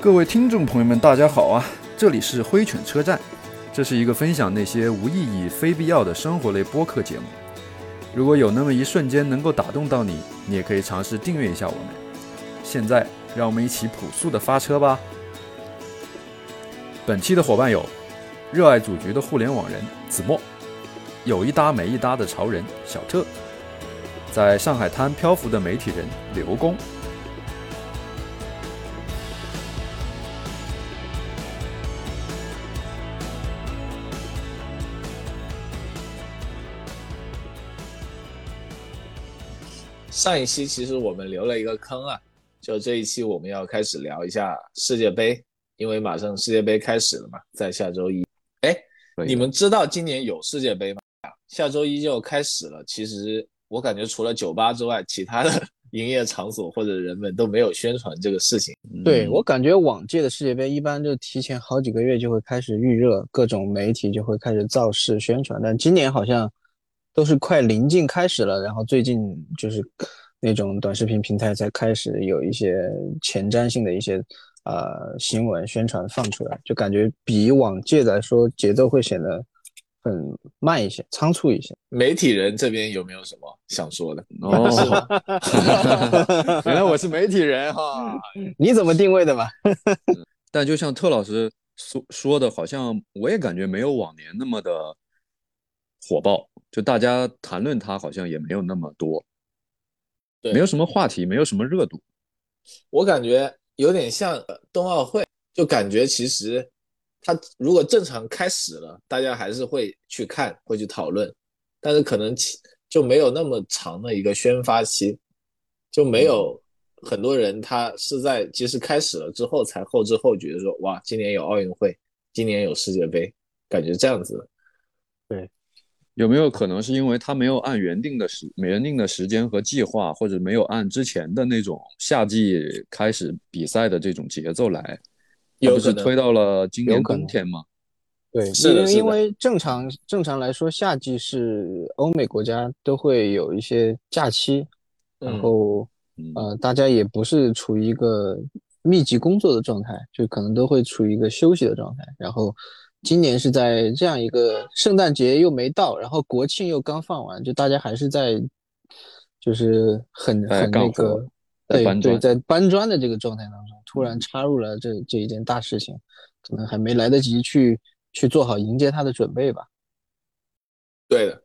各位听众朋友们，大家好啊！这里是灰犬车站，这是一个分享那些无意义、非必要的生活类播客节目。如果有那么一瞬间能够打动到你，你也可以尝试订阅一下我们。现在，让我们一起朴素的发车吧。本期的伙伴有：热爱组局的互联网人子墨，有一搭没一搭的潮人小特，在上海滩漂浮的媒体人刘工。上一期其实我们留了一个坑啊，就这一期我们要开始聊一下世界杯，因为马上世界杯开始了嘛，在下周一。哎，你们知道今年有世界杯吗？下周一就开始了。其实我感觉除了酒吧之外，其他的 营业场所或者人们都没有宣传这个事情。对我感觉往届的世界杯一般就提前好几个月就会开始预热，各种媒体就会开始造势宣传，但今年好像。都是快临近开始了，然后最近就是那种短视频平台才开始有一些前瞻性的一些呃新闻宣传放出来，就感觉比往届来说节奏会显得很慢一些，仓促一些。媒体人这边有没有什么想说的？哦，原来我是媒体人哈，你怎么定位的嘛？但就像特老师说说的，好像我也感觉没有往年那么的火爆。就大家谈论它，好像也没有那么多，对，没有什么话题，没有什么热度。我感觉有点像冬奥会，就感觉其实它如果正常开始了，大家还是会去看，会去讨论，但是可能就没有那么长的一个宣发期，就没有很多人他是在其实开始了之后才后知后觉的说，哇，今年有奥运会，今年有世界杯，感觉这样子，对。有没有可能是因为他没有按原定的时、原定的时间和计划，或者没有按之前的那种夏季开始比赛的这种节奏来，有不是推到了今年冬天吗？对，因为因为正常正常来说，夏季是欧美国家都会有一些假期，然后呃，大家也不是处于一个密集工作的状态，就可能都会处于一个休息的状态，然后。今年是在这样一个圣诞节又没到，然后国庆又刚放完，就大家还是在，就是很很那个，对对，在搬砖的这个状态当中，突然插入了这这一件大事情，可能还没来得及去去做好迎接他的准备吧。对的，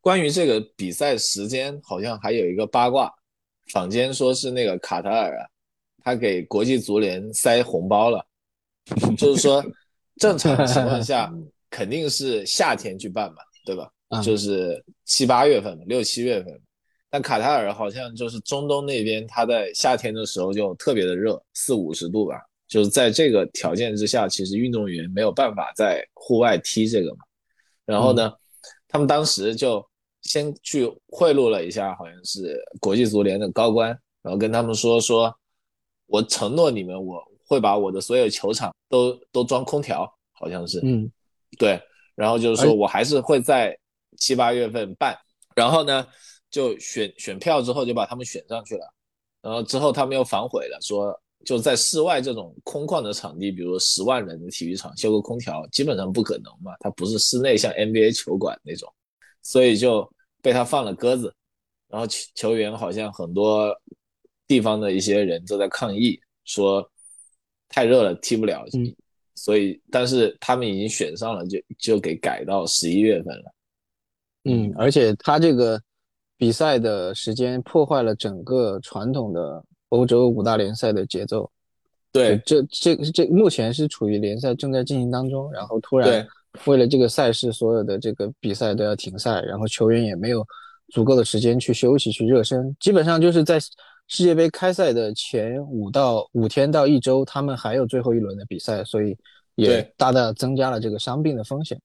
关于这个比赛时间，好像还有一个八卦，坊间说是那个卡塔尔啊，他给国际足联塞红包了，就是说。正常情况 下肯定是夏天去办嘛，对吧？就是七八月份，六七月份。但卡塔尔好像就是中东那边，它在夏天的时候就特别的热，四五十度吧。就是在这个条件之下，其实运动员没有办法在户外踢这个嘛。然后呢，他们当时就先去贿赂了一下，好像是国际足联的高官，然后跟他们说说，我承诺你们，我。会把我的所有球场都都装空调，好像是，嗯，对，然后就是说我还是会在七八月份办，然后呢，就选选票之后就把他们选上去了，然后之后他们又反悔了，说就在室外这种空旷的场地，比如十万人的体育场修个空调基本上不可能嘛，它不是室内像 NBA 球馆那种，所以就被他放了鸽子，然后球球员好像很多地方的一些人都在抗议说。太热了，踢不了，所以，但是他们已经选上了，就就给改到十一月份了。嗯，而且他这个比赛的时间破坏了整个传统的欧洲五大联赛的节奏。对，这这这目前是处于联赛正在进行当中，然后突然为了这个赛事，所有的这个比赛都要停赛，然后球员也没有足够的时间去休息去热身，基本上就是在。世界杯开赛的前五到五天到一周，他们还有最后一轮的比赛，所以也大大增加了这个伤病的风险。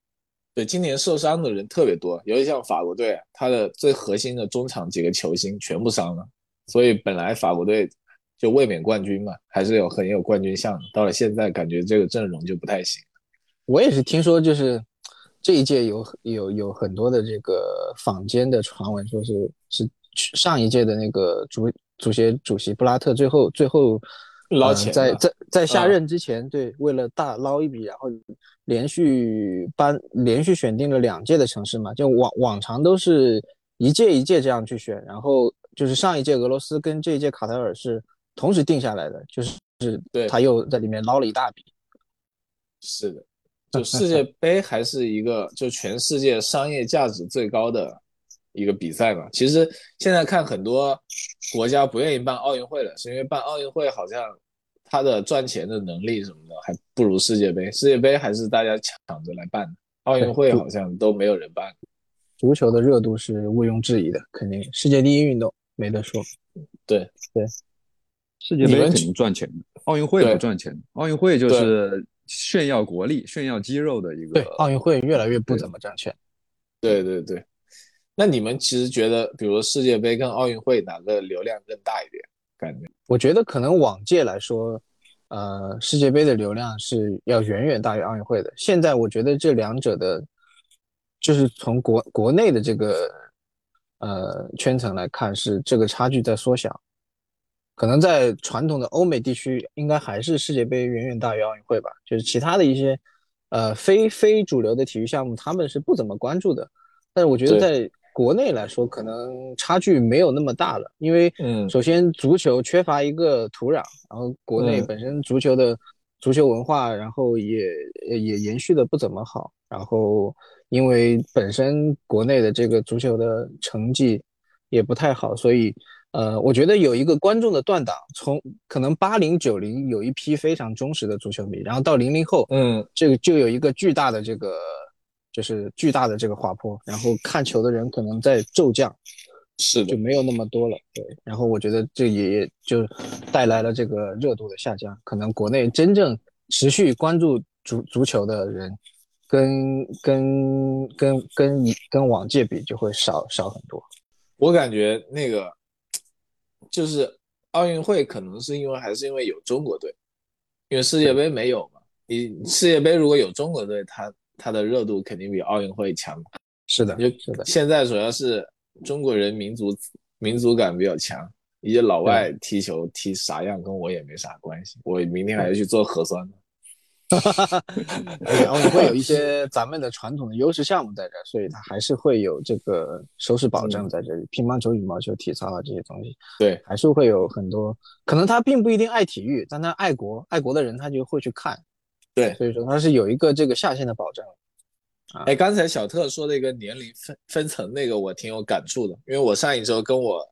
对，今年受伤的人特别多，尤其像法国队，他的最核心的中场几个球星全部伤了，所以本来法国队就卫冕冠军嘛，还是有很有冠军相的。到了现在，感觉这个阵容就不太行。我也是听说，就是这一届有有有很多的这个坊间的传闻，说是是上一届的那个足足协主席布拉特最后最后捞钱，在在在下任之前，对，为了大捞一笔，然后连续颁连续选定了两届的城市嘛，就往往常都是一届一届这样去选，然后就是上一届俄罗斯跟这一届卡塔尔是同时定下来的，就是是他又在里面捞了一大笔。是的。就世界杯还是一个就全世界商业价值最高的一个比赛嘛。其实现在看很多国家不愿意办奥运会了，是因为办奥运会好像它的赚钱的能力什么的还不如世界杯。世界杯还是大家抢着来办，奥运会好像都没有人办。足球的热度是毋庸置疑的，肯定世界第一运动没得说。对对，世界杯肯定赚钱的，奥运会不赚钱。奥运会就是。炫耀国力、炫耀肌肉的一个。对，奥运会越来越不怎么赚钱。对对对，那你们其实觉得，比如世界杯跟奥运会哪个流量更大一点？感觉？我觉得可能往届来说，呃，世界杯的流量是要远远大于奥运会的。现在我觉得这两者的，就是从国国内的这个呃圈层来看，是这个差距在缩小。可能在传统的欧美地区，应该还是世界杯远远大于奥运会吧。就是其他的一些，呃，非非主流的体育项目，他们是不怎么关注的。但是我觉得在国内来说，可能差距没有那么大了。因为，嗯，首先足球缺乏一个土壤，然后国内本身足球的足球文化，然后也也延续的不怎么好。然后，因为本身国内的这个足球的成绩也不太好，所以。呃，我觉得有一个观众的断档，从可能八零九零有一批非常忠实的足球迷，然后到零零后，嗯，这个就有一个巨大的这个，就是巨大的这个滑坡，然后看球的人可能在骤降，是的就没有那么多了，对，然后我觉得这也就带来了这个热度的下降，可能国内真正持续关注足足球的人，跟跟跟跟跟往届比就会少少很多，我感觉那个。就是奥运会可能是因为还是因为有中国队，因为世界杯没有嘛。你世界杯如果有中国队，它它的热度肯定比奥运会强。是的，就是的。现在主要是中国人民族民族感比较强，一些老外踢球踢啥样跟我也没啥关系。我明天还要去做核酸呢。哈哈哈，然后会有一 些咱们的传统的优势项目在这，所以它还是会有这个收视保证在这里。乒乓球、羽毛球、体操啊这些东西，对，还是会有很多。可能他并不一定爱体育，但他爱国，爱国的人他就会去看。对，所以说它是有一个这个下限的保障。哎，刚才小特说的一个年龄分分层那个，我挺有感触的，因为我上一周跟我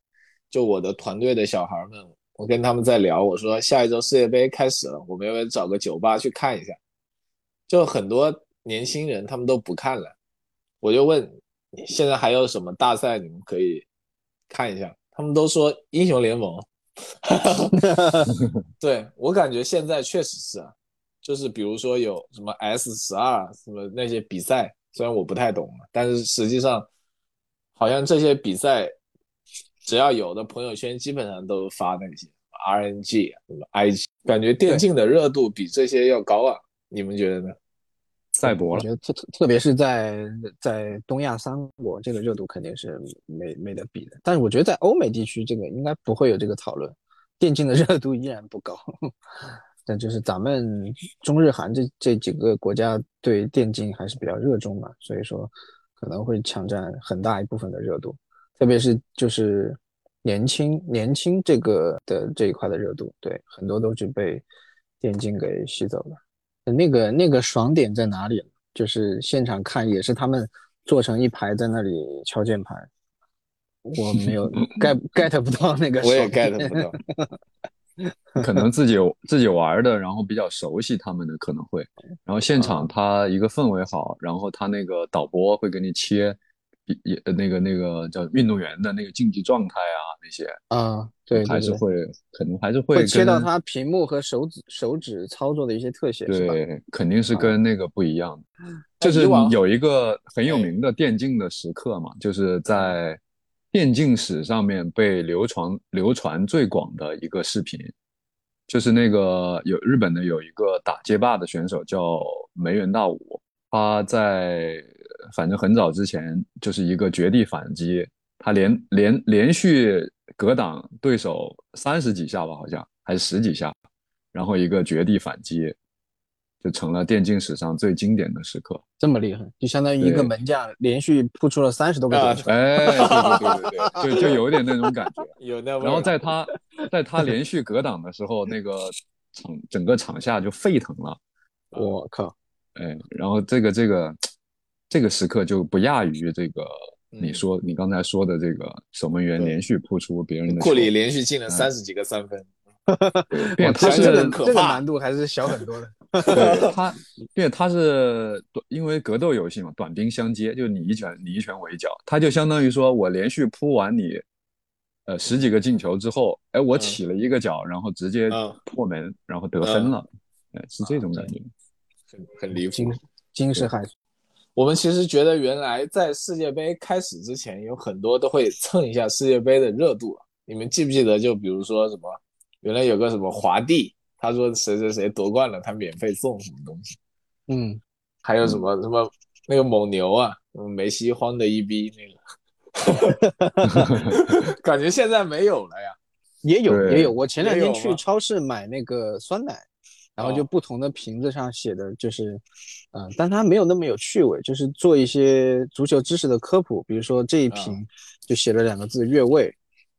就我的团队的小孩们。我跟他们在聊，我说下一周世界杯开始了，我们要不要找个酒吧去看一下？就很多年轻人他们都不看了，我就问，现在还有什么大赛你们可以看一下？他们都说英雄联盟。对我感觉现在确实是，就是比如说有什么 S 十二什么那些比赛，虽然我不太懂，但是实际上好像这些比赛。只要有的朋友圈，基本上都发那些 RNG 什么 IG，感觉电竞的热度比这些要高啊！你们觉得呢？赛博了，我觉得特特特别是在在东亚三国，这个热度肯定是没没得比的。但是我觉得在欧美地区，这个应该不会有这个讨论，电竞的热度依然不高。但就是咱们中日韩这这几个国家对电竞还是比较热衷嘛，所以说可能会抢占很大一部分的热度。特别是就是年轻年轻这个的这一块的热度，对很多都是被电竞给吸走了。那个那个爽点在哪里？就是现场看也是他们坐成一排在那里敲键盘，我没有 get get 不到那个，我也 get 不到。可能自己自己玩的，然后比较熟悉他们的可能会，然后现场他一个氛围好，然后他那个导播会给你切。也那个那个叫运动员的那个竞技状态啊，那些啊，对，还是会可能还是会切到他屏幕和手指手指操作的一些特写，对，肯定是？跟那个不一样的。就是有一个很有名的电竞的时刻嘛，就是在电竞史上面被流传流传最广的一个视频，就是那个有日本的有一个打街霸的选手叫梅原大武，他在反正很早之前就是一个绝地反击，他连连连续格挡对手三十几下吧，好像还是十几下，然后一个绝地反击。就成了电竞史上最经典的时刻，这么厉害，就相当于一个门将连续扑出了三十多个球，哎，对对对对 对，就就有点那种感觉，有那。然后在他在他连续格挡的时候，那个场整个场下就沸腾了，我靠，哎，然后这个这个这个时刻就不亚于这个你说你刚才说的这个守门员连续扑出别人的，库里连续进了三十几个三分。他是这个这个难度还是小很多的。他因为他是短，因为格斗游戏嘛，短兵相接，就你一拳你一拳我一脚，他就相当于说我连续扑完你，呃十几个进球之后，哎我起了一个脚，然后直接破门，然后得分了，哎是这种感觉，很很离谱，惊。世骇俗。我们其实觉得原来在世界杯开始之前，有很多都会蹭一下世界杯的热度，你们记不记得？就比如说什么？原来有个什么华帝，他说谁谁谁夺冠了，他免费送什么东西。嗯，还有什么什么那个蒙牛啊，梅西慌的一逼那个，感觉现在没有了呀。也有也有，我前两天去超市买那个酸奶，然后就不同的瓶子上写的就是，嗯，但它没有那么有趣味，就是做一些足球知识的科普，比如说这一瓶就写了两个字越位。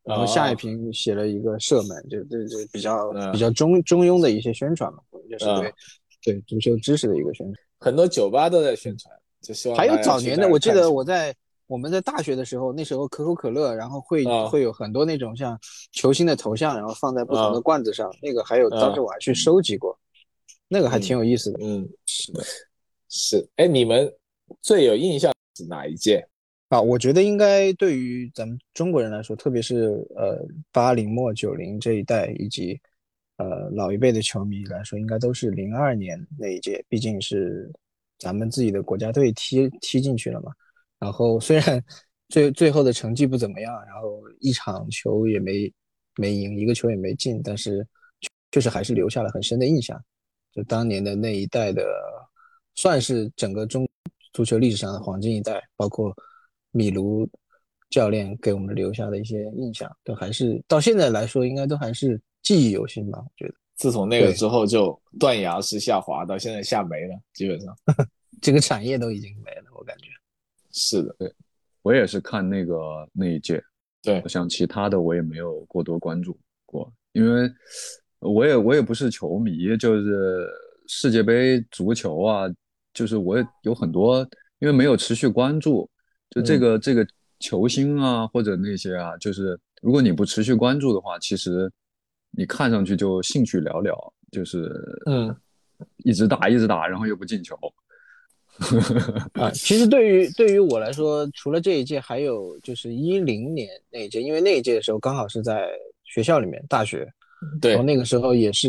然后下一瓶写了一个射门，就这这比较比较中中庸的一些宣传嘛，就是对对足球知识的一个宣传。很多酒吧都在宣传，就希望还有早年的，我记得我在我们在大学的时候，那时候可口可乐，然后会会有很多那种像球星的头像，然后放在不同的罐子上，那个还有当时我还去收集过，那个还挺有意思的。嗯，是的，是。哎，你们最有印象是哪一届？啊，我觉得应该对于咱们中国人来说，特别是呃八零末九零这一代，以及呃老一辈的球迷来说，应该都是零二年那一届，毕竟是咱们自己的国家队踢踢进去了嘛。然后虽然最最后的成绩不怎么样，然后一场球也没没赢，一个球也没进，但是确实还是留下了很深的印象。就当年的那一代的，算是整个中足球历史上的黄金一代，包括。米卢教练给我们留下的一些印象，都还是到现在来说，应该都还是记忆犹新吧。我觉得，自从那个之后就断崖式下滑，到现在下没了，基本上 这个产业都已经没了。我感觉是的，对我也是看那个那一届，对，像其他的我也没有过多关注过，因为我也我也不是球迷，就是世界杯足球啊，就是我也有很多，因为没有持续关注。就这个这个球星啊，或者那些啊，就是如果你不持续关注的话，其实你看上去就兴趣寥寥，就是嗯，一直打一直打，然后又不进球。啊，其实对于对于我来说，除了这一届，还有就是一零年那一届，因为那一届的时候刚好是在学校里面，大学，对，然后那个时候也是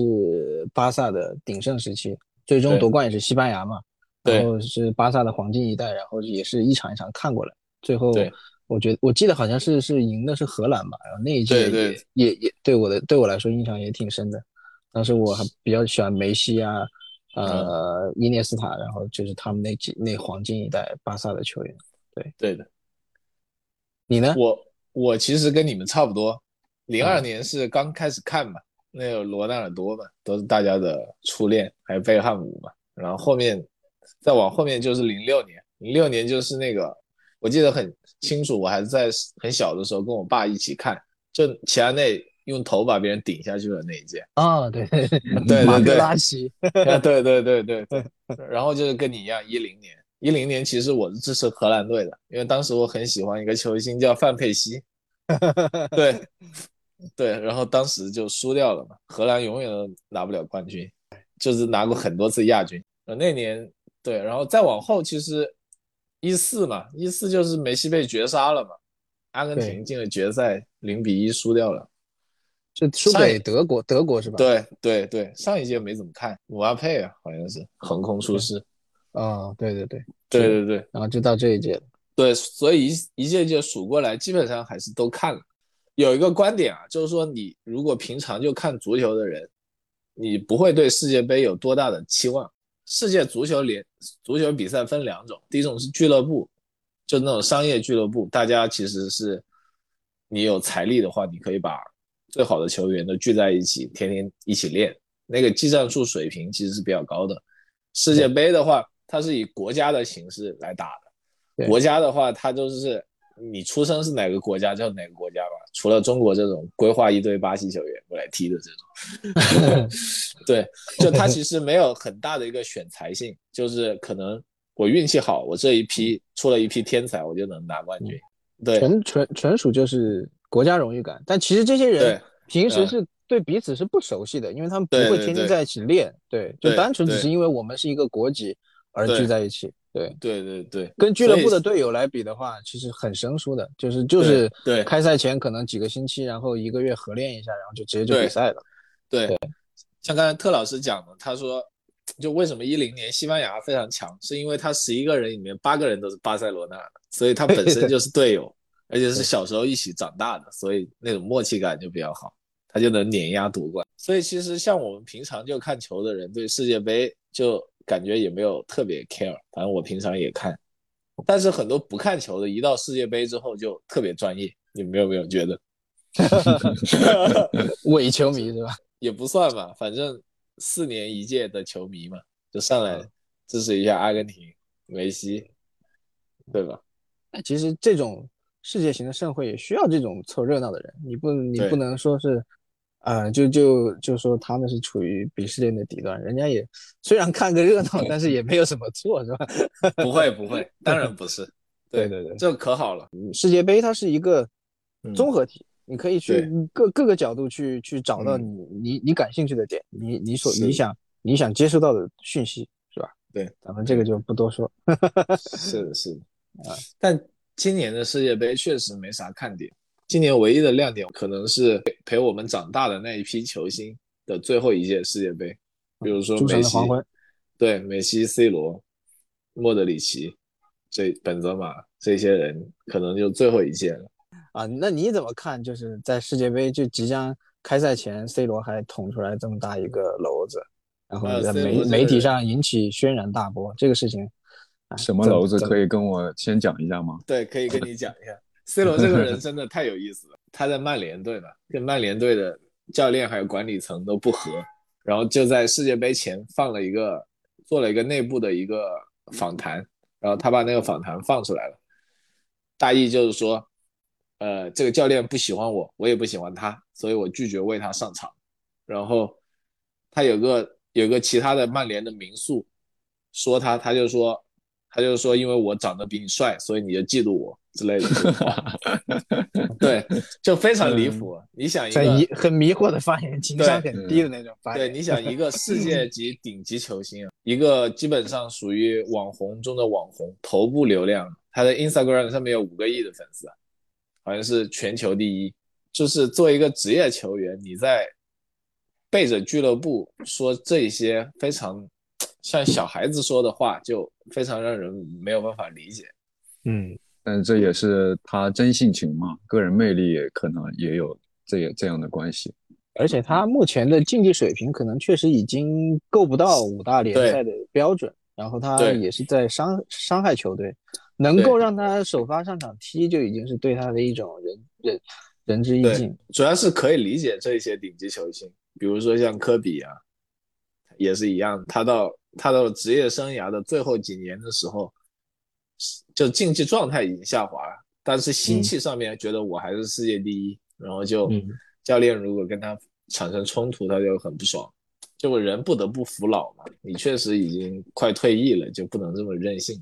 巴萨的鼎盛时期，最终夺冠也是西班牙嘛。然后是巴萨的黄金一代，然后也是一场一场看过来，最后我觉得我记得好像是是赢的是荷兰吧，然后那一届也也也对我的对我来说印象也挺深的。当时我还比较喜欢梅西啊，呃伊涅斯塔，然后就是他们那几那黄金一代巴萨的球员。对对的，你呢？我我其实跟你们差不多，零二年是刚开始看嘛，那有罗纳尔多嘛，都是大家的初恋，还有贝克汉姆嘛，然后后面。再往后面就是零六年，零六年就是那个，我记得很清楚，我还是在很小的时候跟我爸一起看，就齐达内用头把别人顶下去的那一届啊，对。对对马格拉奇，对对对对对，然后就是跟你一样，一零年，一零年其实我是支持荷兰队的，因为当时我很喜欢一个球星叫范佩西，对对，然后当时就输掉了嘛，荷兰永远都拿不了冠军，就是拿过很多次亚军，呃那年。对，然后再往后，其实一四嘛，一四就是梅西被绝杀了嘛，阿根廷进了决赛，零比一输掉了，就输给德国，德国是吧？对对对，上一届没怎么看，姆巴佩啊，好像是横空出世。啊，对对对对对对，然后就到这一届对，所以一一届届数过来，基本上还是都看了。有一个观点啊，就是说你如果平常就看足球的人，你不会对世界杯有多大的期望。世界足球联足球比赛分两种，第一种是俱乐部，就那种商业俱乐部，大家其实是你有财力的话，你可以把最好的球员都聚在一起，天天一起练，那个技战术水平其实是比较高的。世界杯的话，它是以国家的形式来打的，国家的话，它就是。你出生是哪个国家就哪个国家吧，除了中国这种规划一堆巴西球员过来踢的这种，对，就他其实没有很大的一个选材性，就是可能我运气好，我这一批出了一批天才，我就能拿冠军。对，纯纯纯属就是国家荣誉感。但其实这些人平时是对彼此是不熟悉的，因为他们不会天天在一起练，对，就单纯只是因为我们是一个国籍而聚在一起。对对对对，跟俱乐部的队友来比的话，其实很生疏的，就是就是对开赛前可能几个星期，然后一个月合练一下，然后就直接就比赛了。对，像刚才特老师讲的，他说就为什么一零年西班牙非常强，是因为他十一个人里面八个人都是巴塞罗那的，所以他本身就是队友，而且是小时候一起长大的，所以那种默契感就比较好，他就能碾压夺冠。所以其实像我们平常就看球的人，对世界杯就。感觉也没有特别 care，反正我平常也看，但是很多不看球的，一到世界杯之后就特别专业。你们有没有觉得？伪球迷是吧？也不算吧，反正四年一届的球迷嘛，就上来支持一下阿根廷、梅西，对吧？那其实这种世界型的盛会也需要这种凑热闹的人，你不你不能说是。啊，就就就说他们是处于鄙视链的底端，人家也虽然看个热闹，但是也没有什么错，是吧？不会不会，当然不是。对对对，这可好了。世界杯它是一个综合体，你可以去各各个角度去去找到你你你感兴趣的点，你你所你想你想接收到的讯息，是吧？对，咱们这个就不多说。是的，是的啊。但今年的世界杯确实没啥看点。今年唯一的亮点可能是陪我们长大的那一批球星的最后一届世界杯，比如说梅西，对梅西、C 罗、莫德里奇、这本泽马这些人，可能就最后一届了。啊，那你怎么看？就是在世界杯就即将开赛前，C 罗还捅出来这么大一个篓子，然后在媒媒体上引起轩然大波，这个事情，什么篓子？可以跟我先讲一下吗？对，可以跟你讲一下。C 罗这个人 真的太有意思了，他在曼联队嘛，跟曼联队的教练还有管理层都不和，然后就在世界杯前放了一个，做了一个内部的一个访谈，然后他把那个访谈放出来了，大意就是说，呃，这个教练不喜欢我，我也不喜欢他，所以我拒绝为他上场。然后他有个有个其他的曼联的名宿说他，他就说。他就说，因为我长得比你帅，所以你就嫉妒我之类的。对，就非常离谱。你想一个很很迷惑的发言，情商很低的那种发言。对，你想一个世界级顶级球星，一个基本上属于网红中的网红，头部流量，他的 Instagram 上面有五个亿的粉丝，好像是全球第一。就是作为一个职业球员，你在背着俱乐部说这些非常。像小孩子说的话，就非常让人没有办法理解。嗯，但这也是他真性情嘛，个人魅力也可能也有这也这样的关系。而且他目前的竞技水平可能确实已经够不到五大联赛的标准，然后他也是在伤伤害球队，能够让他首发上场踢，就已经是对他的一种仁仁仁至义尽。主要是可以理解这些顶级球星，比如说像科比啊。也是一样，他到他到职业生涯的最后几年的时候，就竞技状态已经下滑了，但是心气上面觉得我还是世界第一，然后就教练如果跟他产生冲突，他就很不爽。就我人不得不服老嘛，你确实已经快退役了，就不能这么任性。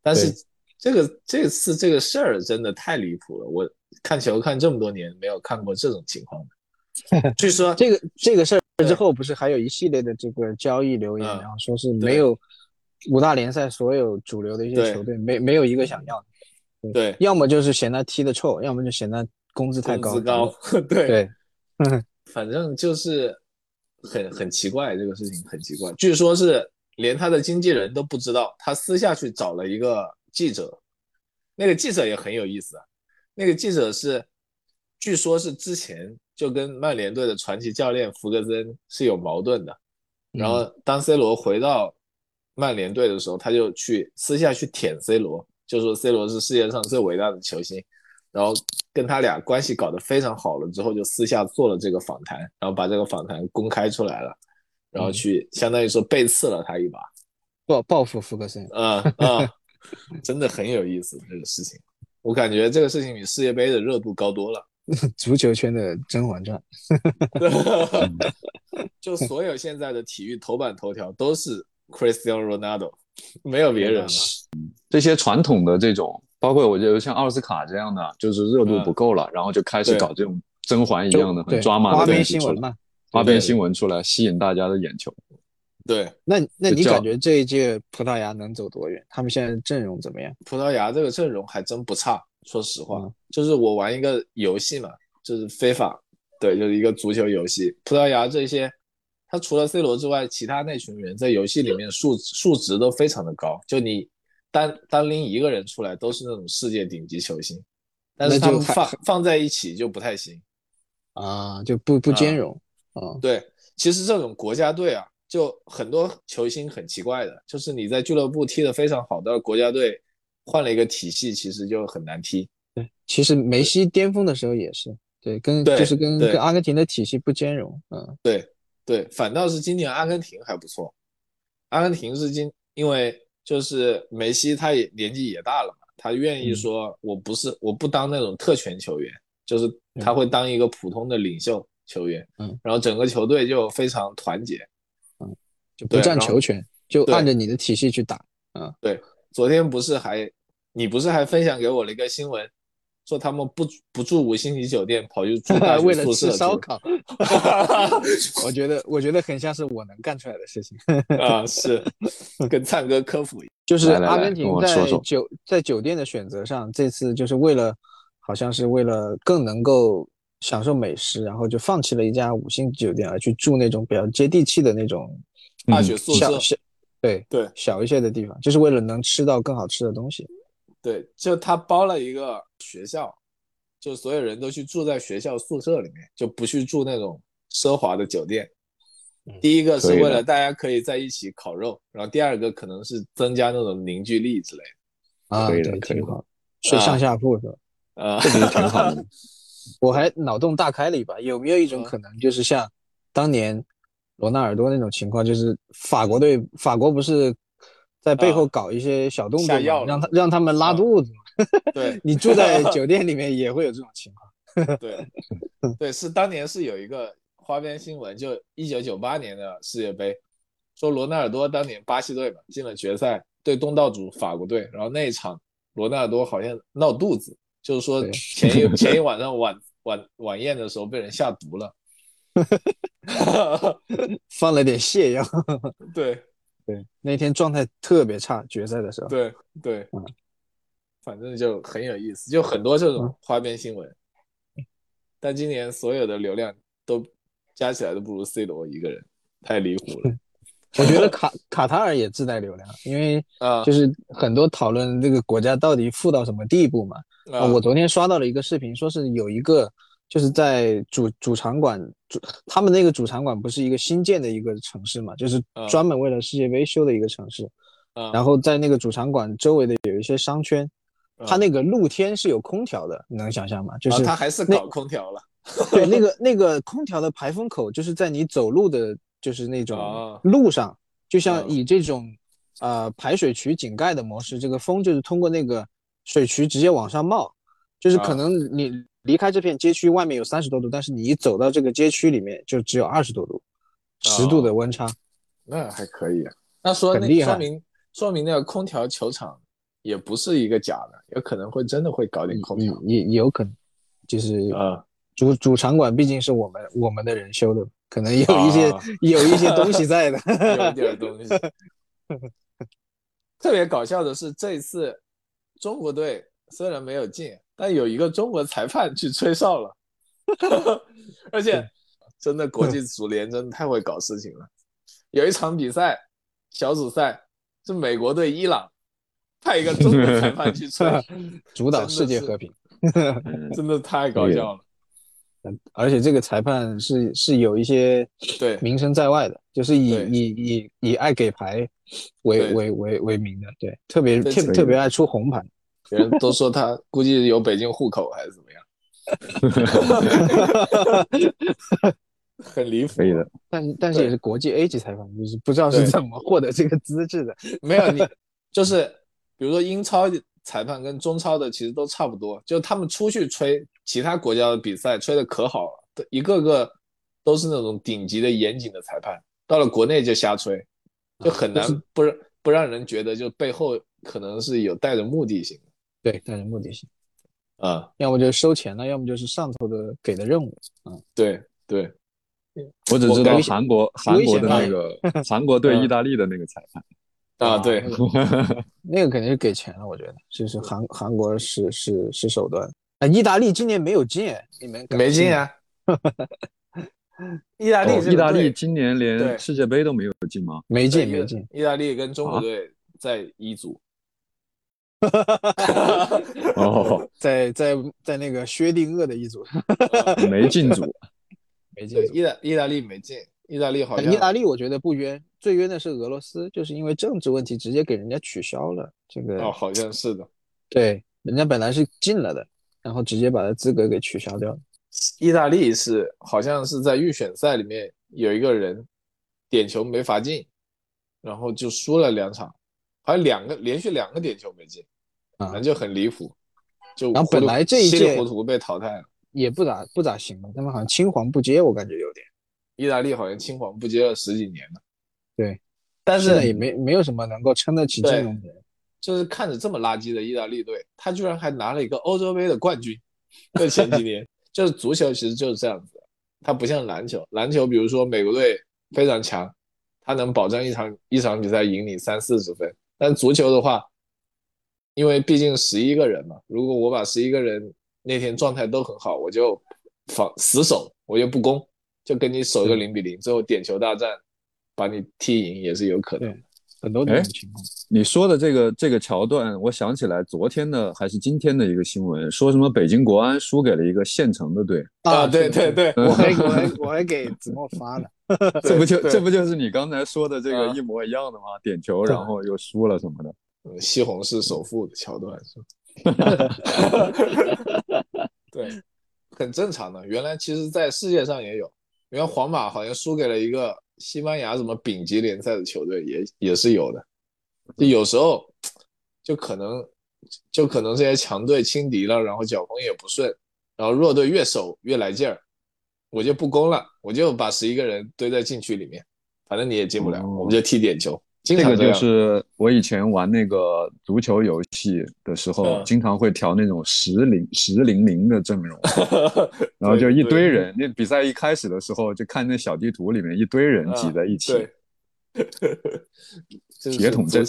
但是这个这次这个事儿真的太离谱了，我看球看这么多年没有看过这种情况。据说这个这个事儿。之后不是还有一系列的这个交易留言，然后说是没有五大联赛所有主流的一些球队没没有一个想要的，对，要么就是嫌他踢的臭，要么就嫌他工资太高。工资高，对对，反正就是很很奇怪，这个事情很奇怪。据说是连他的经纪人都不知道，他私下去找了一个记者，那个记者也很有意思啊，那个记者是，据说是之前就跟曼联队的传奇教练弗格森是有矛盾的，然后当 C 罗回到曼联队的时候，他就去私下去舔 C 罗，就说 C 罗是世界上最伟大的球星，然后跟他俩关系搞得非常好了之后，就私下做了这个访谈，然后把这个访谈公开出来了，然后去相当于说背刺了他一把，报报复福克森，嗯嗯。真的很有意思，这个事情，我感觉这个事情比世界杯的热度高多了。足球圈的《甄嬛传》，就所有现在的体育头版头条都是 Cristiano Ronaldo，没有别人了。这些传统的这种，包括我觉得像奥斯卡这样的，就是热度不够了，然后就开始搞这种甄嬛一样的很抓马的东西出来，花边新闻出来吸引大家的眼球。对，那那你感觉这一届葡萄牙能走多远？他们现在阵容怎么样？葡萄牙这个阵容还真不差，说实话，就是我玩一个游戏嘛，就是非法，对，就是一个足球游戏。葡萄牙这些，他除了 C 罗之外，其他那群人在游戏里面数数值都非常的高，就你单单拎一个人出来都是那种世界顶级球星，但是他们放放在一起就不太行啊，就不不兼容啊。对，其实这种国家队啊。就很多球星很奇怪的，就是你在俱乐部踢得非常好的国家队，换了一个体系，其实就很难踢。对，其实梅西巅峰的时候也是，对，跟就是跟跟阿根廷的体系不兼容。嗯，对对，反倒是今年阿根廷还不错。阿根廷是今因为就是梅西他也年纪也大了嘛，他愿意说我不是我不当那种特权球员，就是他会当一个普通的领袖球员。嗯，然后整个球队就非常团结。嗯就不占球权，就按着你的体系去打。嗯，对。昨天不是还，你不是还分享给我了一个新闻，说他们不不住五星级酒店，跑去住大 学宿舍烧烤。我觉得，我觉得很像是我能干出来的事情。啊，是跟灿哥科普一就是阿根廷在酒在酒店的选择上，这次就是为了，好像是为了更能够享受美食，然后就放弃了一家五星级酒店，而去住那种比较接地气的那种。大学宿舍，对对，小一些的地方，就是为了能吃到更好吃的东西。对，就他包了一个学校，就所有人都去住在学校宿舍里面，就不去住那种奢华的酒店。第一个是为了大家可以在一起烤肉，然后第二个可能是增加那种凝聚力之类的。啊，可以的，挺好。睡上下铺是吧？啊，这个挺好的。我还脑洞大开了一把，有没有一种可能，就是像当年？罗纳尔多那种情况，就是法国队，法国不是在背后搞一些小动作，让他让他们拉肚子吗？对，你住 在酒店里面也会有这种情况。对，对，是当年是有一个花边新闻，就一九九八年的世界杯，说罗纳尔多当年巴西队嘛进了决赛，对东道主法国队，然后那一场罗纳尔多好像闹肚子，就是说前一前一晚上晚晚晚宴的时候被人下毒了。放了点泻药，对对，那天状态特别差，决赛的时候，对对，嗯，反正就很有意思，就很多这种花边新闻。但今年所有的流量都加起来都不如 C 罗一个人，太离谱了。我觉得卡卡塔尔也自带流量，因为 啊，就是很多讨论这个国家到底富到什么地步嘛。啊，我昨天刷到了一个视频，说是有一个。就是在主主场馆主，他们那个主场馆不是一个新建的一个城市嘛，就是专门为了世界杯修的一个城市。然后在那个主场馆周围的有一些商圈，它那个露天是有空调的，你能想象吗？就是它还是搞空调了。对，那个那个空调的排风口就是在你走路的，就是那种路上，就像以这种呃排水渠井盖的模式，这个风就是通过那个水渠直接往上冒，就是可能你。离开这片街区，外面有三十多度，但是你一走到这个街区里面，就只有二十多度，十度的温差，那还可以。那说那说明说明那个空调球场也不是一个假的，有可能会真的会搞点空调，也有可能，就是呃，主主场馆毕竟是我们我们的人修的，可能有一些有一些东西在的，有点东西。特别搞笑的是，这一次中国队虽然没有进。但有一个中国裁判去吹哨了，而且真的国际足联真的太会搞事情了。有一场比赛小组赛是美国对伊朗，派一个中国裁判去吹 主导世界和平，真的太搞笑了。而且这个裁判是是有一些对。名声在外的，就是以以。以以爱给牌为为为为名的，对，特别特特别爱出红牌，别人都说他估计有北京户口还是怎么样，很离谱的。但但是也是国际 A 级裁判，就是不知道是怎么获得这个资质的。没有你，就是比如说英超裁判跟中超的其实都差不多，就他们出去吹。其他国家的比赛吹的可好了，一个个都是那种顶级的严谨的裁判，到了国内就瞎吹，就很难不让不让人觉得就背后可能是有带着目的性的，对，带着目的性，啊，要么就收钱了，要么就是上头的给的任务，啊，对对，我只知道韩国韩国的那个韩国对意大利的那个裁判，啊对，那个肯定是给钱了，我觉得就是韩韩国是是是手段。啊，意大利今年没有进，你们没进啊？意大利，意大利今年连世界杯都没有进吗？没进，没进。意大利跟中国队在一组。哦，在在在那个薛定谔的一组，没进组，没进。意大意大利没进，意大利好像。意大利我觉得不冤，最冤的是俄罗斯，就是因为政治问题直接给人家取消了这个。哦，好像是的。对，人家本来是进了的。然后直接把他资格给取消掉了。意大利是好像是在预选赛里面有一个人点球没罚进，然后就输了两场，好像两个连续两个点球没进，反正就很离谱。就然后本来这一届糊涂被淘汰了，也不咋不咋行了。他们好像青黄不接，我感觉有点。意大利好像青黄不接了十几年了。对，但是也没没有什么能够撑得起这种的人。就是看着这么垃圾的意大利队，他居然还拿了一个欧洲杯的冠军。在前几年，就是足球其实就是这样子，它不像篮球。篮球比如说美国队非常强，他能保证一场一场比赛赢你三四十分。但足球的话，因为毕竟十一个人嘛，如果我把十一个人那天状态都很好，我就防死守，我就不攻，就跟你守一个零比零，最后点球大战把你踢赢也是有可能。很多种情况，你说的这个这个桥段，我想起来昨天的还是今天的一个新闻，说什么北京国安输给了一个县城的队啊，对对对，我还我还我还给子墨发了，这不就这不就是你刚才说的这个一模一样的吗？点球然后又输了什么的，西红柿首富的桥段是吧？对，很正常的。原来其实，在世界上也有，原来皇马好像输给了一个。西班牙什么丙级联赛的球队也也是有的，就有时候就可能就可能这些强队轻敌了，然后脚风也不顺，然后弱队越守越来劲儿，我就不攻了，我就把十一个人堆在禁区里面，反正你也进不了，我们就踢点球。这个就是我以前玩那个足球游戏的时候，经常会调那种十零十零零的阵容，然后就一堆人。那比赛一开始的时候，就看那小地图里面一堆人挤在一起，铁桶 阵。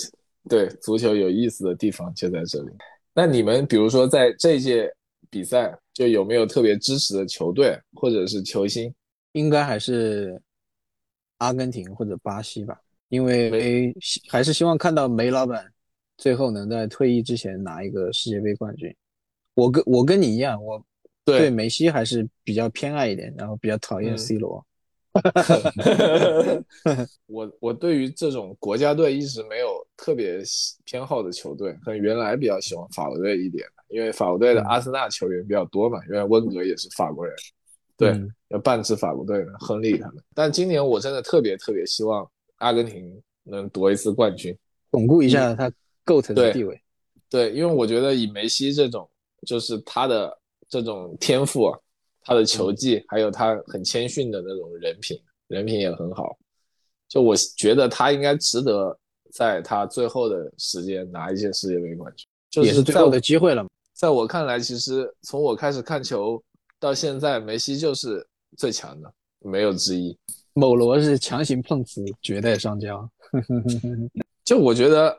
对，足球有意思的地方就在这里。那你们比如说在这届比赛，就有没有特别支持的球队或者是球星？应该还是阿根廷或者巴西吧。因为还是希望看到梅老板最后能在退役之前拿一个世界杯冠军。我跟我跟你一样，我对梅西还是比较偏爱一点，然后比较讨厌 C 罗。我我对于这种国家队一直没有特别偏好的球队，可能原来比较喜欢法国队一点，因为法国队的阿森纳球员比较多嘛，因为温格也是法国人，对，要半支法国队的亨利他们。但今年我真的特别特别希望。阿根廷能夺一次冠军，巩固一下他 GOAT 的地位。对，因为我觉得以梅西这种，就是他的这种天赋啊，他的球技，还有他很谦逊的那种人品，人品也很好。就我觉得他应该值得在他最后的时间拿一届世界杯冠军，也是最后的机会了。在我看来，其实从我开始看球到现在，梅西就是最强的，没有之一。某罗是强行碰瓷，绝代双骄。就我觉得，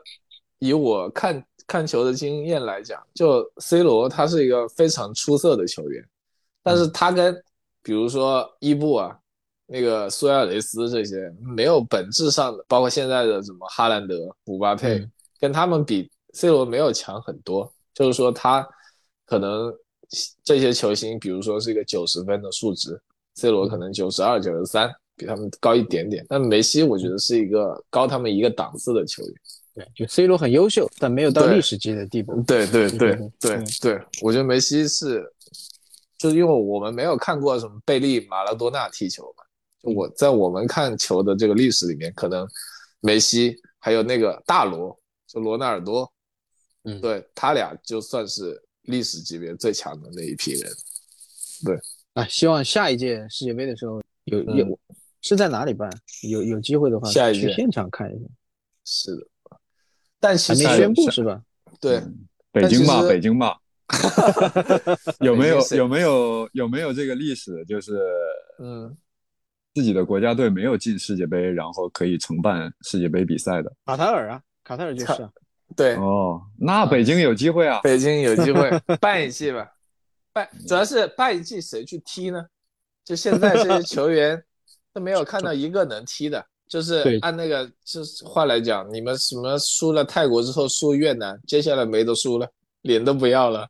以我看看球的经验来讲，就 C 罗他是一个非常出色的球员，但是他跟比如说伊布啊、那个苏亚雷斯这些没有本质上的，包括现在的什么哈兰德、姆巴佩，跟他们比 C 罗没有强很多，就是说他可能这些球星，比如说是一个九十分的数值，C 罗可能九十二、九十三，比他们高一点点。但梅西我觉得是一个高他们一个档次的球员。对，就 C 罗很优秀，但没有到历史级的地步。对对对对对，我觉得梅西是，就是因为我们没有看过什么贝利、马拉多纳踢球嘛，就我在我们看球的这个历史里面，可能梅西还有那个大罗，就罗纳尔多，嗯，对他俩就算是历史级别最强的那一批人。对，啊，希望下一届世界杯的时候有有是在哪里办？有有机会的话，下一届现场看一下。是的。但其实还没宣布是吧？对，北京吧，北京吧。有没有有没有有没有这个历史？就是嗯，自己的国家队没有进世界杯，然后可以承办世界杯比赛的。卡塔尔啊，卡塔尔就是。对哦，那北京有机会啊！北京有机会办一季吧，办主要是办一季谁去踢呢？就现在这些球员都没有看到一个能踢的。就是按那个就是话来讲，你们什么输了泰国之后输越南，接下来没得输了，脸都不要了，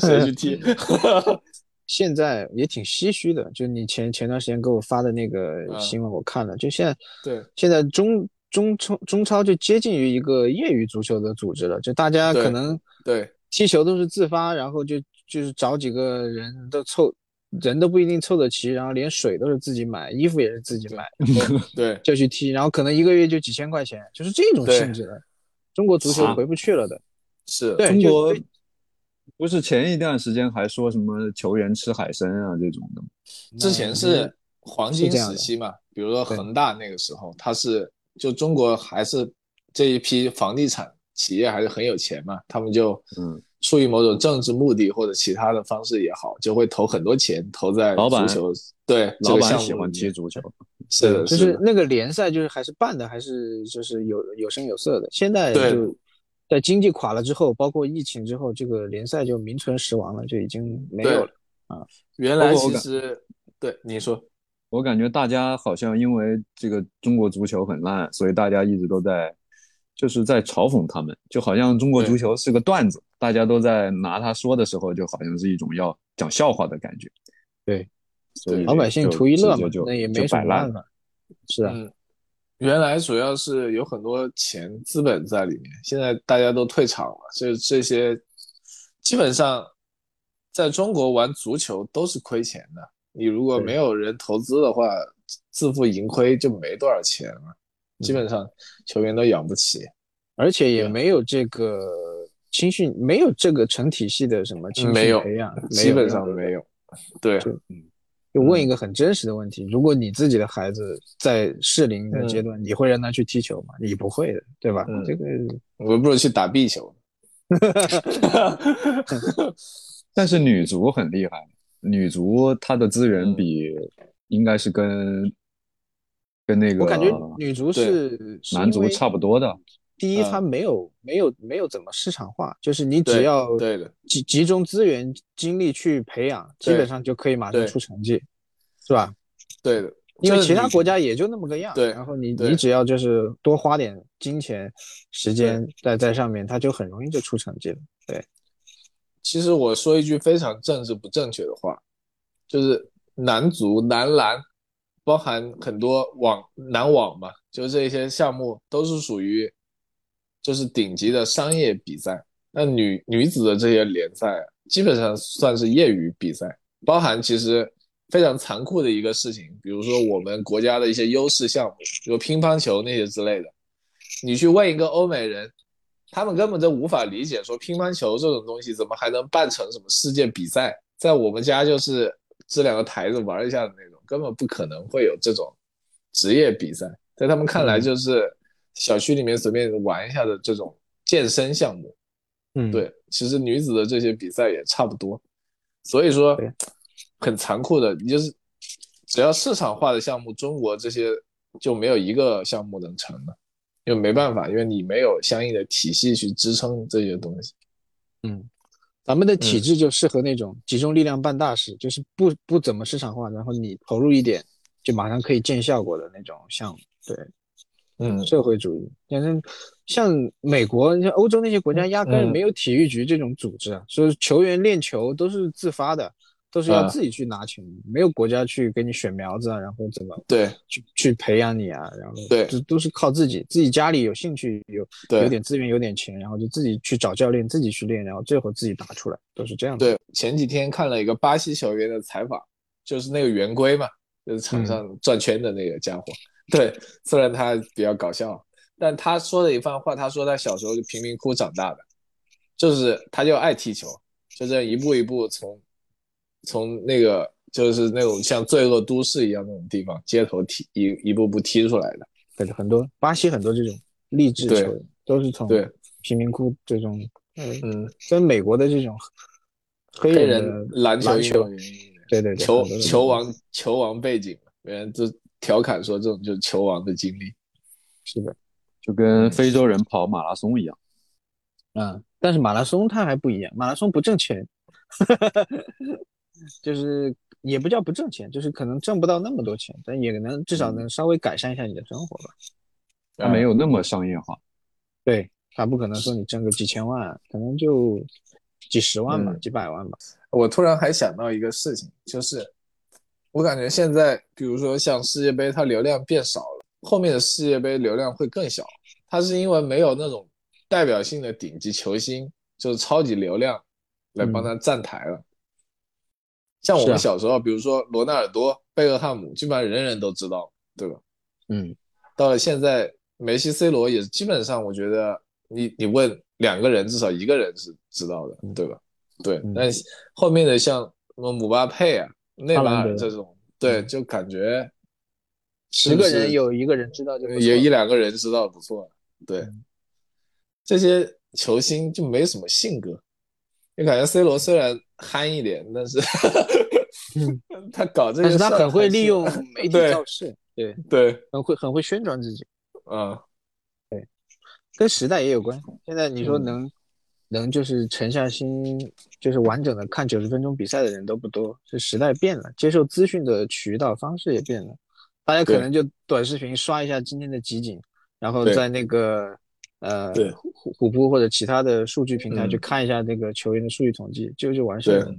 谁去踢？现在也挺唏嘘的，就你前前段时间给我发的那个新闻，我看了，就现在对现在中中超中超就接近于一个业余足球的组织了，就大家可能对踢球都是自发，然后就就是找几个人都凑。人都不一定凑得齐，然后连水都是自己买，衣服也是自己买 对，就去踢，然后可能一个月就几千块钱，就是这种性质的。中国足球回不去了的，是中国不是前一段时间还说什么球员吃海参啊这种的，之前是黄金时期嘛，比如说恒大那个时候，他是就中国还是这一批房地产企业还是很有钱嘛，他们就嗯。出于某种政治目的或者其他的方式也好，就会投很多钱投在足球。对，老板喜欢踢足球，是的，就是那个联赛，就是还是办的，还是就是有有声有色的。现在就在经济垮了之后，包括疫情之后，这个联赛就名存实亡了，就已经没有了啊。原来其实对你说，我感觉大家好像因为这个中国足球很烂，所以大家一直都在。就是在嘲讽他们，就好像中国足球是个段子，大家都在拿他说的时候，就好像是一种要讲笑话的感觉。对，所以老百姓图一乐嘛，那也没什么办法。是啊，原来主要是有很多钱资本在里面，现在大家都退场了，所以这些基本上在中国玩足球都是亏钱的。你如果没有人投资的话，自负盈亏就没多少钱了。基本上球员都养不起，而且也没有这个青训，没有这个成体系的什么青训培养，基本上没有。对，嗯，就问一个很真实的问题：如果你自己的孩子在适龄的阶段，你会让他去踢球吗？你不会的，对吧？这个我不如去打壁球。但是女足很厉害，女足她的资源比应该是跟。跟那个，我感觉女足是男足差不多的。第一，它没有没有没有怎么市场化，就是你只要对的集集中资源精力去培养，基本上就可以马上出成绩，是吧？对的，因为其他国家也就那么个样。对，然后你你只要就是多花点金钱时间在在上面，它就很容易就出成绩了。对，其实我说一句非常政治不正确的话，就是男足男篮。包含很多网男网嘛，就这些项目都是属于就是顶级的商业比赛。那女女子的这些联赛基本上算是业余比赛。包含其实非常残酷的一个事情，比如说我们国家的一些优势项目，比如乒乓球那些之类的，你去问一个欧美人，他们根本就无法理解，说乒乓球这种东西怎么还能办成什么世界比赛？在我们家就是支两个台子玩一下的那种。根本不可能会有这种职业比赛，在他们看来就是小区里面随便玩一下的这种健身项目。嗯，对，其实女子的这些比赛也差不多，所以说很残酷的，你就是只要市场化的项目，中国这些就没有一个项目能成的，因为没办法，因为你没有相应的体系去支撑这些东西。嗯。咱们的体制就适合那种集中力量办大事，就是不不怎么市场化，然后你投入一点就马上可以见效果的那种项目。对，嗯，社会主义。反正像美国、像欧洲那些国家，压根没有体育局这种组织啊，所以球员练球都是自发的。都是要自己去拿钱，没有国家去给你选苗子啊，然后怎么对去去培养你啊，然后对，这都是靠自己，自己家里有兴趣，有有点资源，有点钱，然后就自己去找教练，自己去练，然后最后自己打出来，都是这样。对，前几天看了一个巴西球员的采访，就是那个圆规嘛，就是场上转圈的那个家伙。对，虽然他比较搞笑，但他说的一番话，他说他小时候就贫民窟长大的，就是他就爱踢球，就这样一步一步从。从那个就是那种像罪恶都市一样那种地方，街头踢一一步步踢出来的，对，很多巴西很多这种励志球员都是从对贫民窟这种，嗯嗯，跟美国的这种黑人篮球球员，对对球球王球王背景，别人就调侃说这种就是球王的经历，是的，就跟非洲人跑马拉松一样，嗯，但是马拉松它还不一样，马拉松不挣钱。就是也不叫不挣钱，就是可能挣不到那么多钱，但也能至少能稍微改善一下你的生活吧。它没有那么商业化，对，它不可能说你挣个几千万，可能就几十万吧，几百万吧。我突然还想到一个事情，就是我感觉现在，比如说像世界杯，它流量变少了，后面的世界杯流量会更小。它是因为没有那种代表性的顶级球星，就是超级流量来帮他站台了。像我们小时候，比如说罗纳尔多、贝克汉姆，基本上人人都知道，对吧？嗯，到了现在，梅西、C 罗也基本上，我觉得你你问两个人，至少一个人是知道的，对吧？对，但后面的像什么姆巴佩啊、内马尔这种，对，就感觉十个人有一个人知道就有一两个人知道不错，对，这些球星就没什么性格。你感觉 C 罗虽然憨一点，但是 他搞这个，但是他很会利用媒体造势，对对，很会很会宣传自己，嗯，对，跟时代也有关系。现在你说能能就是沉下心，就是完整的看九十分钟比赛的人都不多，这时代变了，接受资讯的渠道方式也变了，大家可能就短视频刷一下今天的集锦，然后在那个。呃，对，虎虎扑或者其他的数据平台去看一下那个球员的数据统计，就就完事了。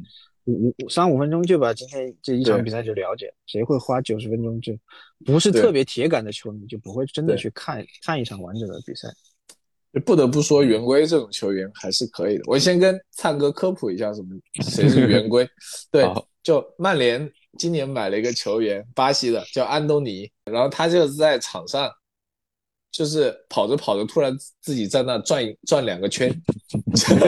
五五三五分钟就把今天这一场比赛就了解。谁会花九十分钟？就不是特别铁杆的球迷，就不会真的去看看一场完整的比赛。不得不说，圆规这种球员还是可以的。我先跟灿哥科普一下，什么谁是圆规？对，就曼联今年买了一个球员，巴西的，叫安东尼，然后他就是在场上。就是跑着跑着，突然自己在那转转两个圈，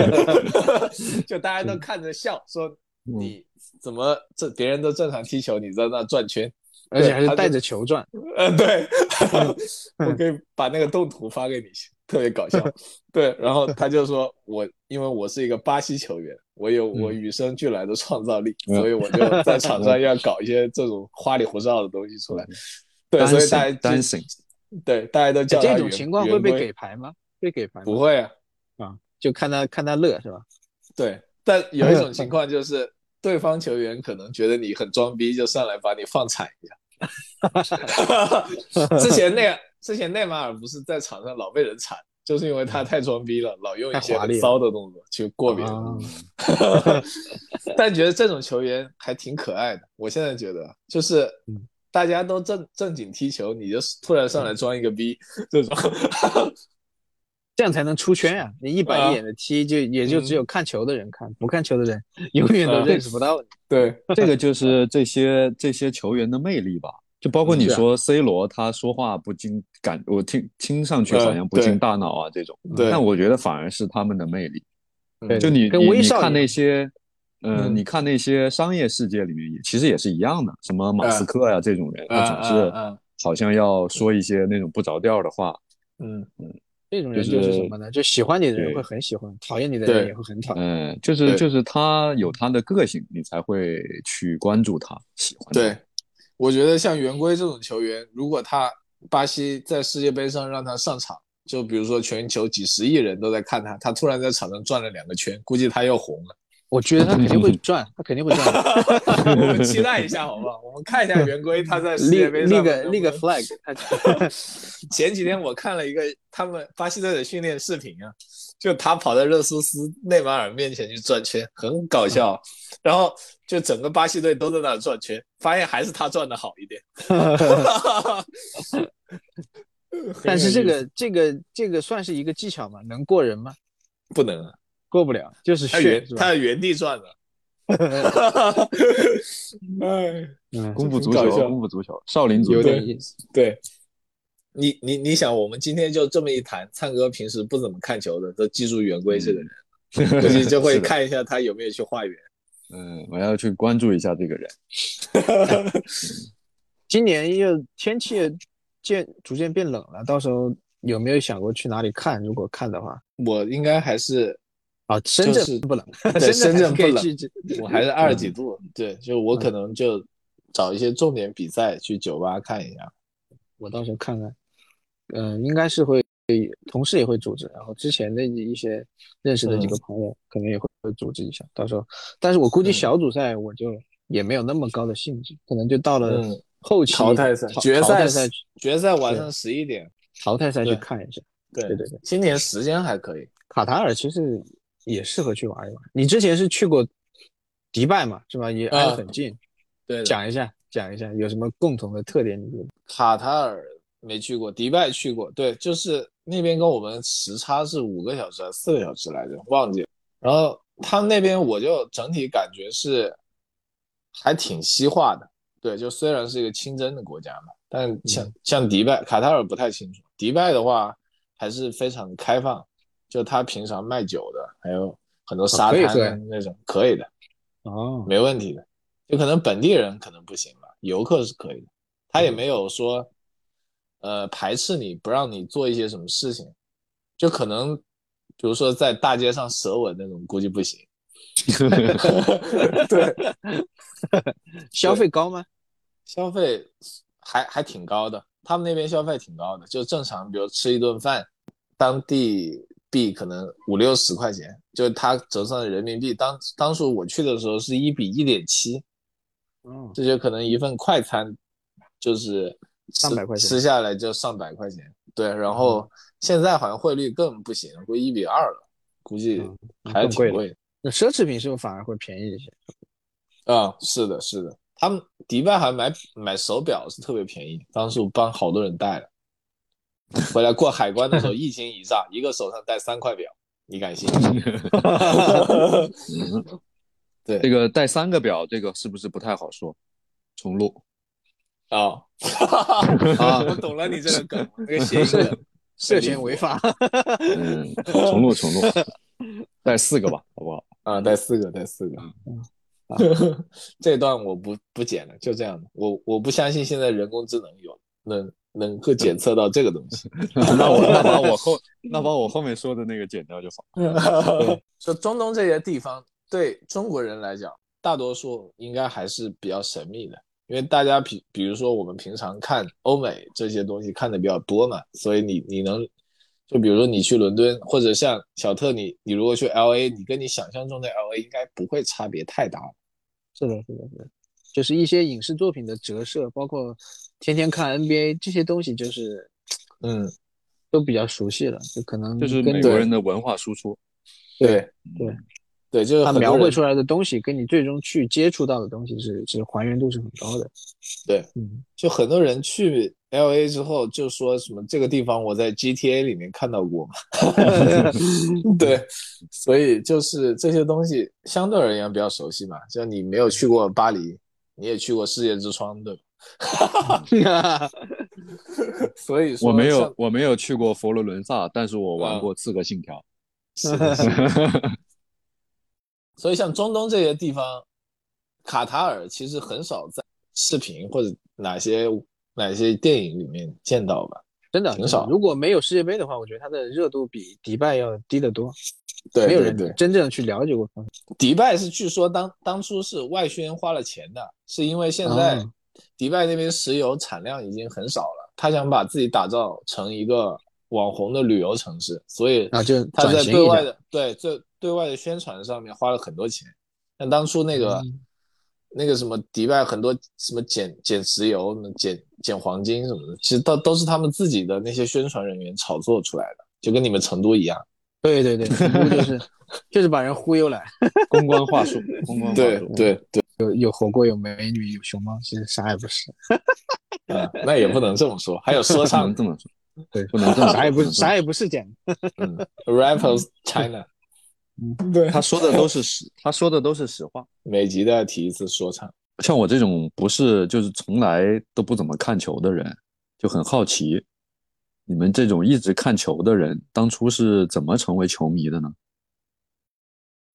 就大家都看着笑，说你怎么这别人都正常踢球，你在那转圈，而且还是带着球转。呃，对，我可以把那个动图发给你，特别搞笑。对，然后他就说我因为我是一个巴西球员，我有我与生俱来的创造力，所以我就 在场上要搞一些这种花里胡哨的东西出来。对，所以大家。对，大家都叫这种情况会被给牌吗？被给牌？不会啊，啊，就看他看他乐是吧？对，但有一种情况就是对方球员可能觉得你很装逼，就上来把你放惨一下。之前那之前内马尔不是在场上老被人铲，就是因为他太装逼了，老用一些骚的动作去过别人。但觉得这种球员还挺可爱的，我现在觉得就是。大家都正正经踢球，你就突然上来装一个逼，这种，这样才能出圈啊！你一板一眼的踢，就也就只有看球的人看，不看球的人 永远都认识不到你。对，这个就是这些这些球员的魅力吧。就包括你说 C 罗，他说话不经感，我听听上去好像不经大脑啊这种，但我觉得反而是他们的魅力。就你你你看那些。嗯，你看那些商业世界里面也其实也是一样的，什么马斯克呀这种人，他总是好像要说一些那种不着调的话。嗯嗯，这种人就是什么呢？就喜欢你的人会很喜欢，讨厌你的人也会很讨厌。嗯，就是就是他有他的个性，你才会去关注他，喜欢。对，我觉得像圆规这种球员，如果他巴西在世界杯上让他上场，就比如说全球几十亿人都在看他，他突然在场上转了两个圈，估计他又红了。我觉得他肯定会转，他肯定会转。我们期待一下，好不好？我们看一下圆规他在世界杯上立个立个 flag。前几天我看了一个他们巴西队的训练视频啊，就他跑在热苏斯、内马尔面前去转圈，很搞笑。然后就整个巴西队都在那转圈，发现还是他转的好一点。但是这个这个这个算是一个技巧吗？能过人吗？不能。啊。过不了，就是他原他原地转的，哎，功夫足球，功夫足球，少林足球有点意思。对，你你你想，我们今天就这么一谈，灿哥平时不怎么看球的，都记住圆规这个人，估计就会 看一下他有没有去化缘。嗯，我要去关注一下这个人。今年又天气渐逐渐变冷了，到时候有没有想过去哪里看？如果看的话，我应该还是。啊，深圳不冷，深圳不冷，我还是二十几度。对，就我可能就找一些重点比赛去酒吧看一下。我到时候看看，嗯，应该是会，同事也会组织，然后之前的一些认识的几个朋友可能也会会组织一下。到时候，但是我估计小组赛我就也没有那么高的兴致，可能就到了后期淘汰赛、决赛赛、决赛晚上十一点，淘汰赛去看一下。对对对，今年时间还可以。卡塔尔其实。也适合去玩一玩。你之前是去过迪拜嘛？是吧？也挨得很近。对，讲一下，讲一下有什么共同的特点？你觉得？卡塔尔没去过，迪拜去过。对，就是那边跟我们时差是五个小时还是四个小时来着？忘记了。然后他们那边我就整体感觉是还挺西化的。对，就虽然是一个清真的国家嘛，但像像迪拜、卡塔尔不太清楚。迪拜的话还是非常开放。就他平常卖酒的，还有很多沙滩那种，可以的，哦，没问题的。就可能本地人可能不行吧，游客是可以的。他也没有说，呃，排斥你不让你做一些什么事情。就可能，比如说在大街上舌吻那种，估计不行。对，消费高吗？消费还还挺高的，他们那边消费挺高的，就正常，比如吃一顿饭，当地。币可能五六十块钱，就是它折算的人民币。当当初我去的时候是一比一点七，嗯，这就可能一份快餐就是上百块钱，吃下来就上百块钱。对，然后现在好像汇率更不行，会一比二了，估计还挺贵。那奢侈品是不是反而会便宜一些？啊，是的，是的，他们迪拜还买买手表是特别便宜，当时我帮好多人带了。回来过海关的时候，一惊一乍，一个手上戴三块表，你敢信？对，这个戴三个表，这个是不是不太好说？重录啊 啊！我懂了，你这个梗，那个谐音涉嫌 违法。嗯，重录重录，带四个吧，好不好？啊，带四个，带四个。这段我不不剪了，就这样的。我我不相信现在人工智能有能。能够检测到这个东西，那我那把我后那把我后面说的那个剪掉就好。说中东这些地方对中国人来讲，大多数应该还是比较神秘的，因为大家比比如说我们平常看欧美这些东西看的比较多嘛，所以你你能就比如说你去伦敦或者像小特你你如果去 L A，你跟你想象中的 L A 应该不会差别太大。是的，是的，是的，就是一些影视作品的折射，包括。天天看 NBA 这些东西，就是，嗯，都比较熟悉了，就可能就是美国人的文化输出。对对对，就是他描绘出来的东西，跟你最终去接触到的东西是是还原度是很高的。对，嗯，就很多人去 LA 之后就说什么这个地方我在 GTA 里面看到过嘛。对，所以就是这些东西相对而言比较熟悉嘛。就你没有去过巴黎，你也去过世界之窗，对吧？哈，所以我没有我没有去过佛罗伦萨，但是我玩过《刺客信条》。所以像中东这些地方，卡塔尔其实很少在视频或者哪些哪些电影里面见到吧？真的很少。如果没有世界杯的话，我觉得它的热度比迪拜要低得多。对，没有人真正去了解过。迪拜是据说当当初是外宣花了钱的，是因为现在。迪拜那边石油产量已经很少了，他想把自己打造成一个网红的旅游城市，所以啊，就他在对外的对对对外的宣传上面花了很多钱，像当初那个那个什么迪拜很多什么捡捡石油、什么捡捡黄金什么的，其实都都是他们自己的那些宣传人员炒作出来的，就跟你们成都一样。对对对，成都就是就是把人忽悠来，公关话术，公关话术。对对对，有有火锅，有美女，有熊猫，其实啥也不是。啊，那也不能这么说，还有说唱这么说，对，不能这么啥也不是，啥也不是捡。嗯，Rappers China，嗯，对，他说的都是实，他说的都是实话。每集都要提一次说唱。像我这种不是就是从来都不怎么看球的人，就很好奇，你们这种一直看球的人，当初是怎么成为球迷的呢？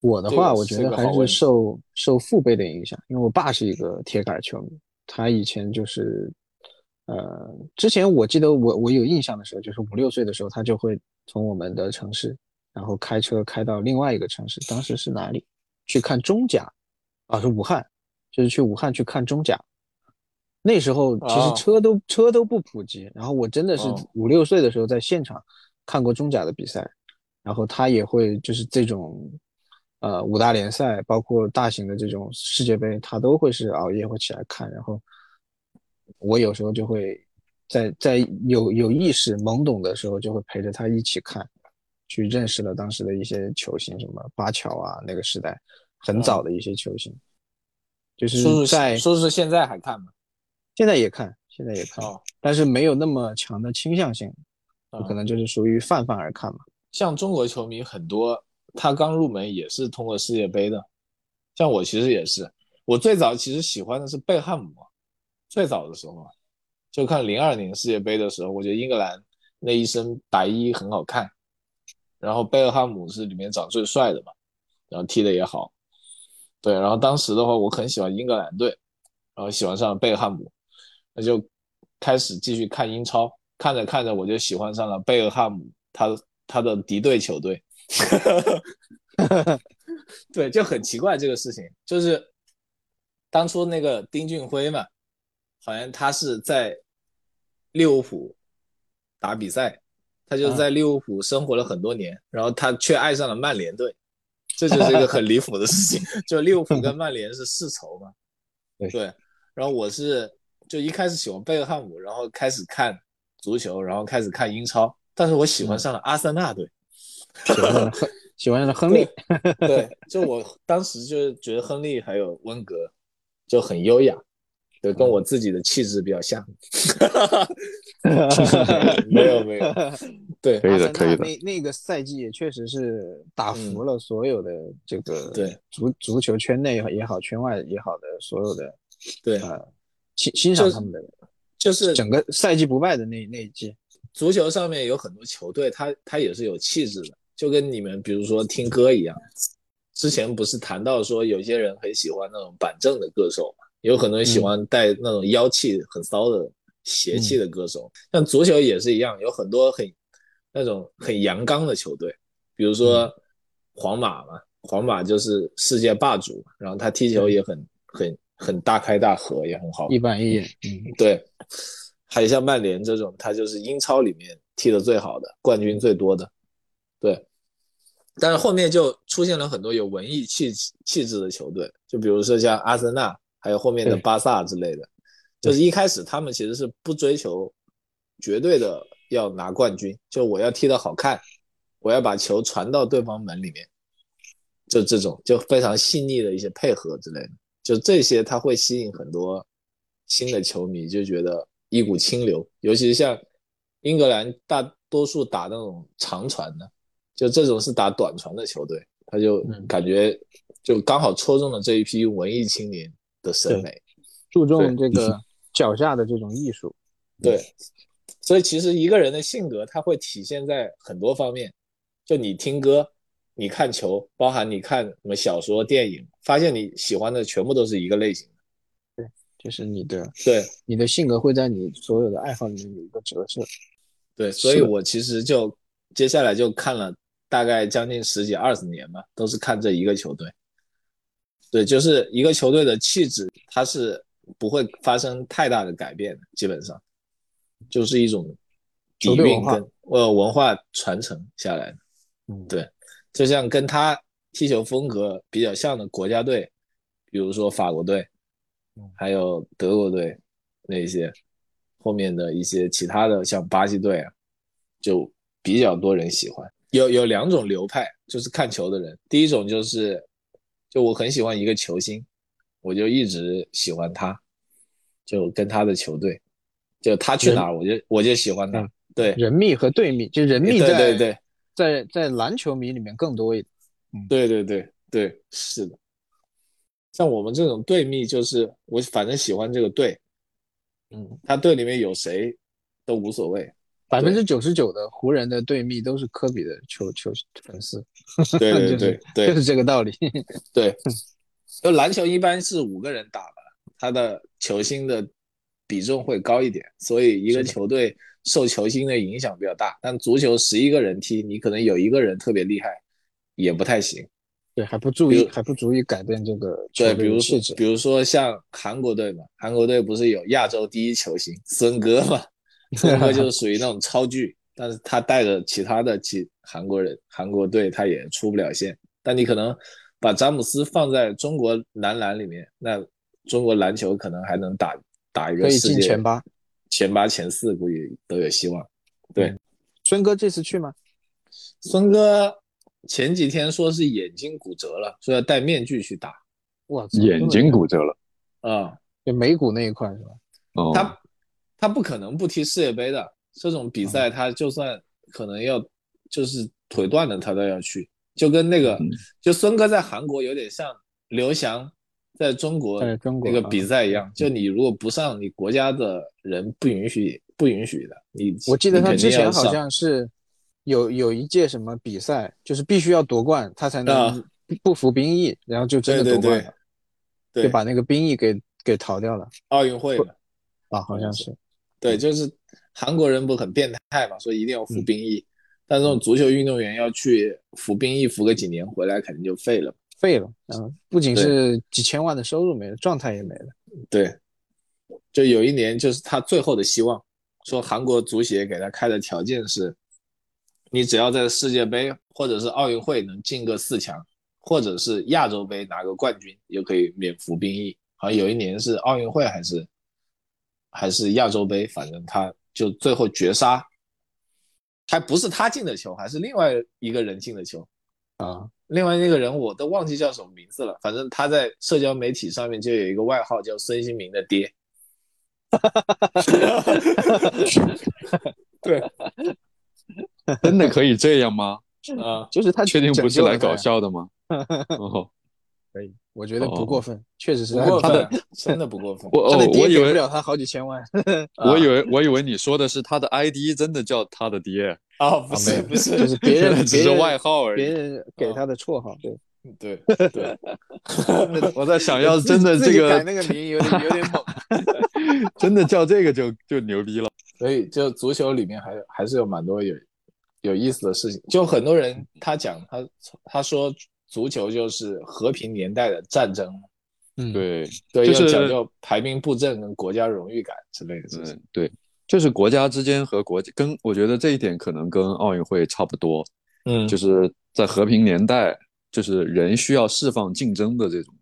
我的话，我觉得还是受受父辈的影响，因为我爸是一个铁杆球迷，他以前就是。呃，之前我记得我我有印象的时候，就是五六岁的时候，他就会从我们的城市，然后开车开到另外一个城市，当时是哪里？去看中甲，啊，是武汉，就是去武汉去看中甲。那时候其实车都车都不普及，然后我真的是五六岁的时候在现场看过中甲的比赛，然后他也会就是这种，呃，五大联赛，包括大型的这种世界杯，他都会是熬夜会起来看，然后。我有时候就会在在有有意识懵懂的时候，就会陪着他一起看，去认识了当时的一些球星，什么巴乔啊，那个时代很早的一些球星。就是在说是现在还看吗？现在也看，现在也看，但是没有那么强的倾向性，可能就是属于泛泛而看嘛。像中国球迷很多，他刚入门也是通过世界杯的，像我其实也是，我最早其实喜欢的是贝汉姆。最早的时候，就看零二年世界杯的时候，我觉得英格兰那一身白衣很好看，然后贝尔汉姆是里面长最帅的嘛，然后踢的也好，对，然后当时的话我很喜欢英格兰队，然后喜欢上贝尔汉姆，那就开始继续看英超，看着看着我就喜欢上了贝尔汉姆他他的敌对球队，对，就很奇怪这个事情，就是当初那个丁俊晖嘛。好像他是在利物浦打比赛，他就在利物浦生活了很多年，然后他却爱上了曼联队，这就是一个很离谱的事情。就利物浦跟曼联是世仇嘛？对。然后我是就一开始喜欢贝克汉姆，然后开始看足球，然后开始看英超，但是我喜欢上了阿森纳队，喜欢上了亨，喜欢上了亨利。对，就我当时就是觉得亨利还有温格就很优雅。对，跟我自己的气质比较像。没 有没有，对，可以的可以的。那那个赛季也确实是打服了所有的这个对足足球圈内也好，圈外也好的所有的对啊欣欣赏他们的人，就是整个赛季不败的那那一季。足球上面有很多球队，他他也是有气质的，就跟你们比如说听歌一样。之前不是谈到说有些人很喜欢那种板正的歌手嘛？有很多人喜欢带那种妖气很骚的邪气的歌手，像足球也是一样，有很多很那种很阳刚的球队，比如说皇马嘛，皇马就是世界霸主，然后他踢球也很很很大开大合，也很好，一板一眼。嗯，对。还有像曼联这种，他就是英超里面踢的最好的，冠军最多的，对。但是后面就出现了很多有文艺气气质的球队，就比如说像阿森纳。还有后面的巴萨之类的，就是一开始他们其实是不追求绝对的要拿冠军，就我要踢得好看，我要把球传到对方门里面，就这种就非常细腻的一些配合之类的，就这些他会吸引很多新的球迷，就觉得一股清流，尤其是像英格兰大多数打那种长传的，就这种是打短传的球队，他就感觉就刚好戳中了这一批文艺青年。的审美，注重这个脚下的这种艺术，对，所以其实一个人的性格，他会体现在很多方面。就你听歌，你看球，包含你看什么小说、电影，发现你喜欢的全部都是一个类型的。对，就是你的，对，你的性格会在你所有的爱好里面有一个折射。对，所以我其实就接下来就看了大概将近十几二十年吧，都是看这一个球队。对，就是一个球队的气质，它是不会发生太大的改变的，基本上就是一种底蕴跟呃文化传承下来的。嗯，对，就像跟他踢球风格比较像的国家队，比如说法国队，还有德国队那些，后面的一些其他的像巴西队啊，就比较多人喜欢。有有两种流派，就是看球的人。第一种就是，就我很喜欢一个球星，我就一直喜欢他，就跟他的球队，就他去哪儿，我就我就喜欢他。对，人密和队密，就人密在对对在在篮球迷里面更多一点。对对对对，是的。像我们这种队密，就是我反正喜欢这个队，嗯，他队里面有谁都无所谓。百分之九十九的湖人的队蜜都是科比的球球粉丝，对对对对，就是这个道理。对，就篮球一般是五个人打吧，他的球星的比重会高一点，所以一个球队受球星的影响比较大。但足球十一个人踢，你可能有一个人特别厉害，也不太行。对，还不足以还不足以改变这个对，比如说比如说像韩国队嘛，韩国队不是有亚洲第一球星孙哥嘛？孙哥就是属于那种超巨，但是他带着其他的其韩国人韩国队，他也出不了线。但你可能把詹姆斯放在中国男篮里面，那中国篮球可能还能打打一个世界前八、前八、前四，估计都有希望。对，孙哥这次去吗？孙哥前几天说是眼睛骨折了，说要戴面具去打。哇，眼睛骨折了啊？就眉骨那一块是吧？哦，他。他不可能不踢世界杯的这种比赛，他就算可能要就是腿断了，他都要去。就跟那个，就孙哥在韩国有点像刘翔在中国那个比赛一样，就你如果不上，你国家的人不允许不允许的。你我记得他之前好像是有有一届什么比赛，就是必须要夺冠，他才能不服兵役，然后就真的夺冠了，就把那个兵役给给逃掉了。奥运会啊，好像是。对，就是韩国人不很变态嘛，所以一定要服兵役。但这种足球运动员要去服兵役，服个几年回来，肯定就废了，废了。嗯，不仅是几千万的收入没了，状态也没了。对，就有一年，就是他最后的希望，说韩国足协给他开的条件是，你只要在世界杯或者是奥运会能进个四强，或者是亚洲杯拿个冠军，就可以免服兵役。好像有一年是奥运会还是？还是亚洲杯，反正他就最后绝杀，还不是他进的球，还是另外一个人进的球啊！另外那个人我都忘记叫什么名字了，反正他在社交媒体上面就有一个外号叫孙兴民的爹。对，真的可以这样吗？啊，就是他确定不是来搞笑的吗？哦。可以，我觉得不过分，确实是不过分，真的不过分。我的爹给不了他好几千万。我以为我以为你说的是他的 ID 真的叫他的爹啊，不是不是，就是别人只是外号而已，别人给他的绰号。对对 对，我在想要真的这个改那个名有点有点猛，真的叫这个就就牛逼了。所以就足球里面还还是有蛮多有有意思的事情，就很多人他讲他他说。足球就是和平年代的战争，嗯，对对，就是讲究排兵布阵跟国家荣誉感之类的事情。对，就是国家之间和国跟，我觉得这一点可能跟奥运会差不多。嗯，就是在和平年代，就是人需要释放竞争的这种，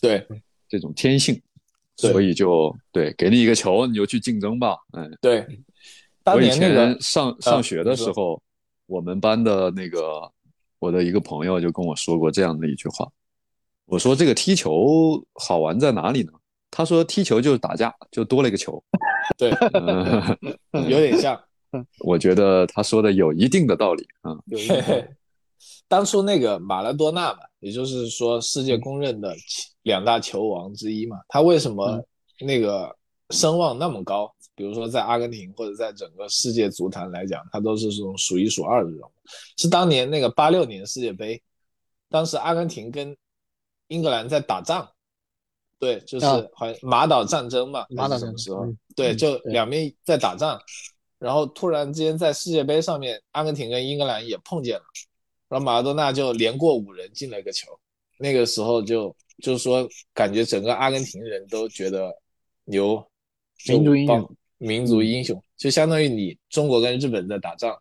对这种天性，所以就对，给你一个球，你就去竞争吧。嗯，对。我以前上上学的时候，我们班的那个。我的一个朋友就跟我说过这样的一句话，我说这个踢球好玩在哪里呢？他说踢球就是打架，就多了一个球。对，有点像。我觉得他说的有一定的道理啊。有一当初那个马拉多纳嘛，也就是说世界公认的两大球王之一嘛，他为什么那个声望那么高？比如说在阿根廷或者在整个世界足坛来讲，他都是这种数一数二的人物。是当年那个八六年世界杯，当时阿根廷跟英格兰在打仗，对，就是好像马岛战争嘛，马岛什么时候？对，就两边在打仗，然后突然之间在世界杯上面，阿根廷跟英格兰也碰见了，然后马拉多纳就连过五人进了一个球，那个时候就就是说感觉整个阿根廷人都觉得牛，民族英雄。民族英雄就相当于你中国跟日本在打仗，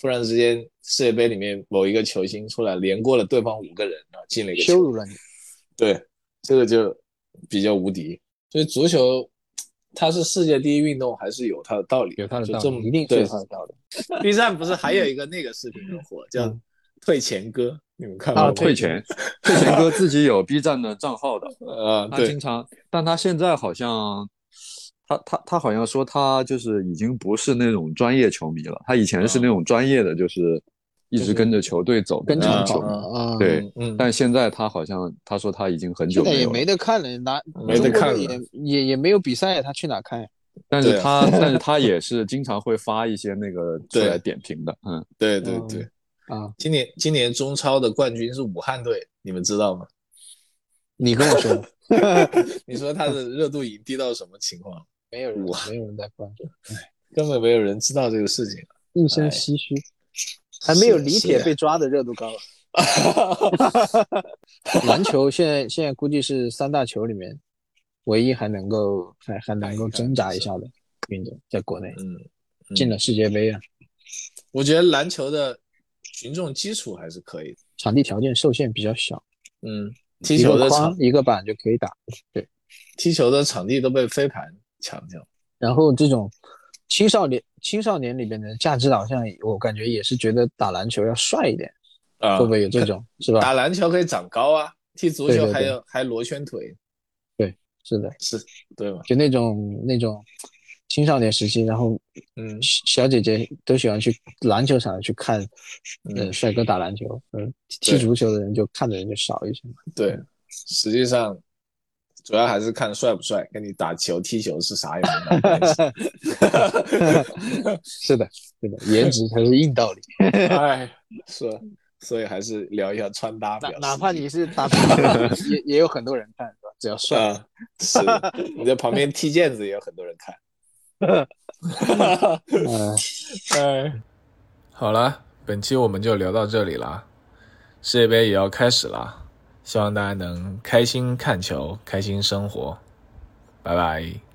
突然之间世界杯里面某一个球星出来连过了对方五个人啊，进了一个羞辱了你。对，这个就比较无敌。所以足球它是世界第一运动，还是有它的道理，有它的道理，这一定是有它的道理。B 站不是还有一个那个视频很火，叫“退钱哥”，你们看过？退钱，退钱哥自己有 B 站的账号的，呃，他经常，但他现在好像，他他他好像说他就是已经不是那种专业球迷了，他以前是那种专业的，就是一直跟着球队走，跟着球迷，对，但现在他好像他说他已经很久也没得看了，哪没得看了，也也也没有比赛，他去哪看呀？但是他，但是他也 是经常会发一些那个出来点评的，嗯，对对对，啊，今年今年中超的冠军是武汉队，你们知道吗？你跟我说，你说他的热度已经低到什么情况？没有人，没有人在关注，哎，根本没有人知道这个事情，一身唏嘘，还没有李铁被抓的热度高。篮球现在现在估计是三大球里面。唯一还能够还还能够挣扎一下的运动，在国内，嗯，进了世界杯啊。我觉得篮球的群众基础还是可以的，场地条件受限比较小，嗯，踢球的场一个板就可以打，对，踢球的场地都被飞盘抢掉。然后这种青少年青少年里边的价值导向，我感觉也是觉得打篮球要帅一点，啊，会不会有这种是吧？打篮球可以长高啊，踢足球还有还罗圈腿。对是的，是对吧？就那种那种青少年时期，然后嗯，小姐姐都喜欢去篮球场去看，嗯，帅哥打篮球，嗯，踢足球的人就看的人就少一些嘛。对，实际上主要还是看帅不帅，跟你打球踢球是啥也没关系。是的，是的，颜值才是硬道理。哎，是。所以还是聊一下穿搭。哪 哪怕你是打也也有很多人看，是吧？只要帅，是你在旁边踢毽子也有很多人看。哎，好了，本期我们就聊到这里了。世界杯也要开始了，希望大家能开心看球，开心生活。拜拜。